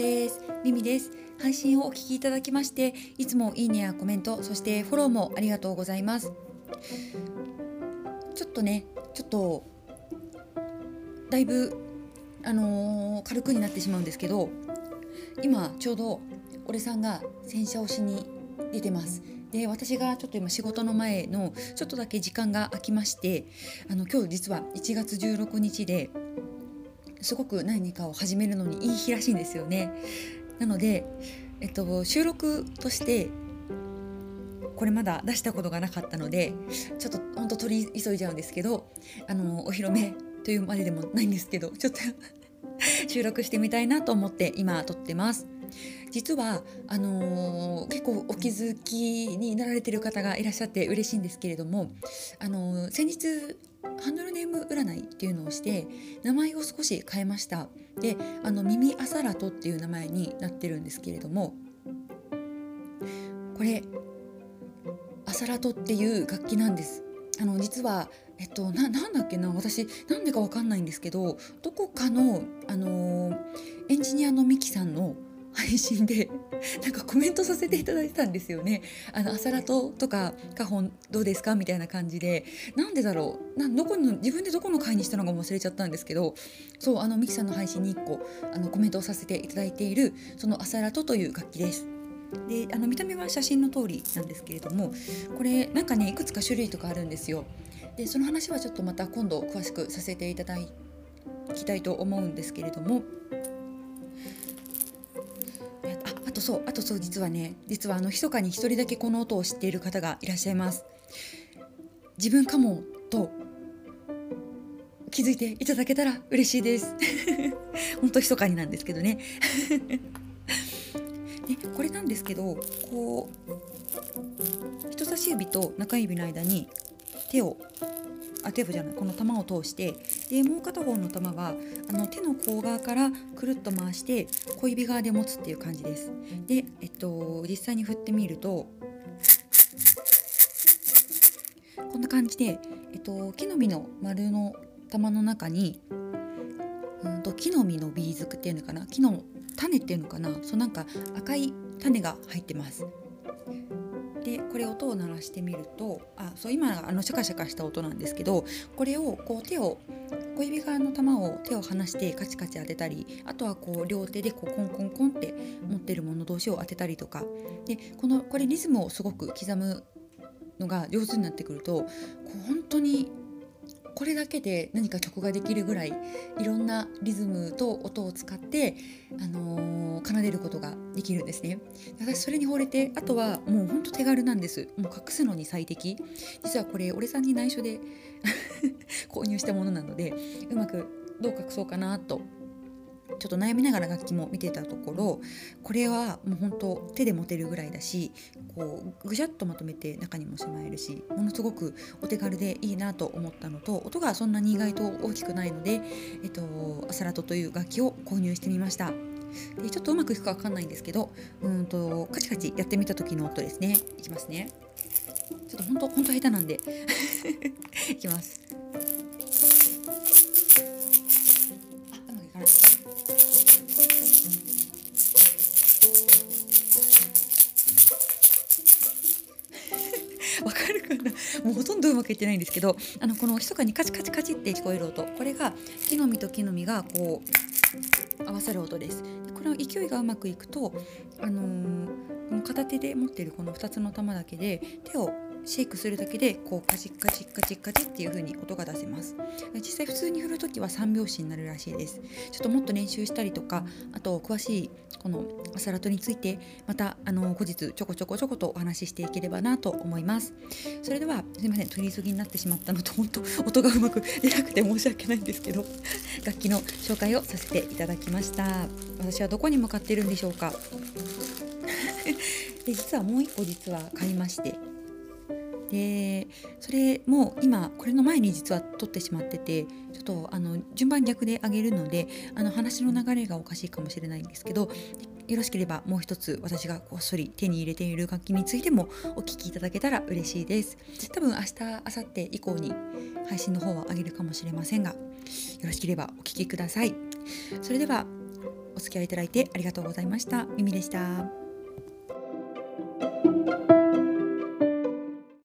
です。ミミです。配信をお聞きいただきましていつもいいねやコメントそしてフォローもありがとうございます。ちょっとねちょっとだいぶあのー、軽くになってしまうんですけど今ちょうど俺さんが洗車をしに出てます。で私がちょっと今仕事の前のちょっとだけ時間が空きましてあの今日実は1月16日ですごく何かを始めるのにいい日らしいんですよね。なので、えっと、収録としてこれまだ出したことがなかったのでちょっと本当取り急いじゃうんですけどあのお披露目というまででもないんですけどちょっと 収録してみたいなと思って今撮ってます。実はあのー、結構お気づきになられてる方がいらっしゃって嬉しいんですけれども、あのー、先日ハンドルネーム占いっていうのをして名前を少し変えました。であの耳アサラトっていう名前になってるんですけれどもこれアサラトっていう楽器なんです。あの実はえっとななんだっけな私なんでかわかんないんですけどどこかのあのエンジニアのミキさんの配信でなんかコメントさせていただいたんですよね。あの朝ラトとかカホンどうですかみたいな感じでなんでだろう？などこの自分でどこの回にしたのかも忘れちゃったんですけどそうあのミキさんの配信に1個あのコメントをさせていただいているその朝ラトという楽器です。であの見た目は写真の通りなんですけれどもこれなんかねいくつか種類とかあるんですよ。でその話はちょっとまた今度詳しくさせていただきたいと思うんですけれどもあとそうあとそう実はね実はあの密かに一人だけこの音を知っている方がいらっしゃいます。自分かもと気づいていただけたら嬉しいです。本当密かになんですけどね。で これなんですけどこう人差し指と中指の間に手をあテープじゃないこの玉を通してでもう片方の玉はあの手の甲側からくるっと回して小指側で持つっていう感じです。で、えっと、実際に振ってみるとこんな感じで、えっと、木の実の丸の玉の中にうんと木の実のビーズクっていうのかな？木の種っていうのかな？そうなんか赤い種が入ってます。でこれ音を鳴らしてみるとあそう今あのシャカシャカした音なんですけどこれをこう手を小指側の玉を手を離してカチカチ当てたりあとはこう両手でこうコンコンコンって持ってるもの同士を当てたりとか。でこのこれリズムをすごく刻むのが上手になってくるとこう本当にこれだけで何か曲ができるぐらいいろんなリズムと音を使って、あのー、奏でることができるんですね。私それに惚れてあとはもうほんと手軽なんです。もう隠すのに最適。実はこれ俺さんに内緒で 購入したものなのでうまくどう隠そうかなとちょっと悩みながら楽器も見てたところこれはもう本当手で持てるぐらいだしこうぐしゃっとまとめて中にもしまえるしものすごくお手軽でいいなと思ったのと音がそんなに意外と大きくないので、えっと、アサラトという楽器を購入してみました。でちょっとうまくいくか分かんないんですけどうんとカチカチやってみた時の音ですね。いきますね。ちょっと本当本当下手なんで。いきます。もうほとんどうまくいってないんですけどあのこの密かにカチカチカチって聞こえる音これが木の実と木の実がこう合わさる音です。これ勢いがうまくいくと、あのー、片手で持ってるこの2つの玉だけで手をシェイクするだけでこうカチッカチッカチッカチッっていう風に音が出せます。実際普通に振る時は3拍子になるらしいです。ちょっともっと練習したりとかあと詳しいこのアサラトについてまたあの後日ちょこちょこちょことお話ししていければなと思います。それではすいません。取り急ぎになってしまったのと本当 音がうまく出なくて申し訳ないんですけど楽器の紹介をさせていただきました。私はどこに向かっているんでしょうか。で実はもう一個実は買いましてでそれも今これの前に実は撮ってしまっててちょっとあの順番逆であげるのであの話の流れがおかしいかもしれないんですけどよろしければもう一つ私がこっそり手に入れている楽器についてもお聴きいただけたら嬉しいです多分明日明後日以降に配信の方はあげるかもしれませんがよろしければお聴きくださいそれではおお付き合いいただいてありがとうございました。ミミでした。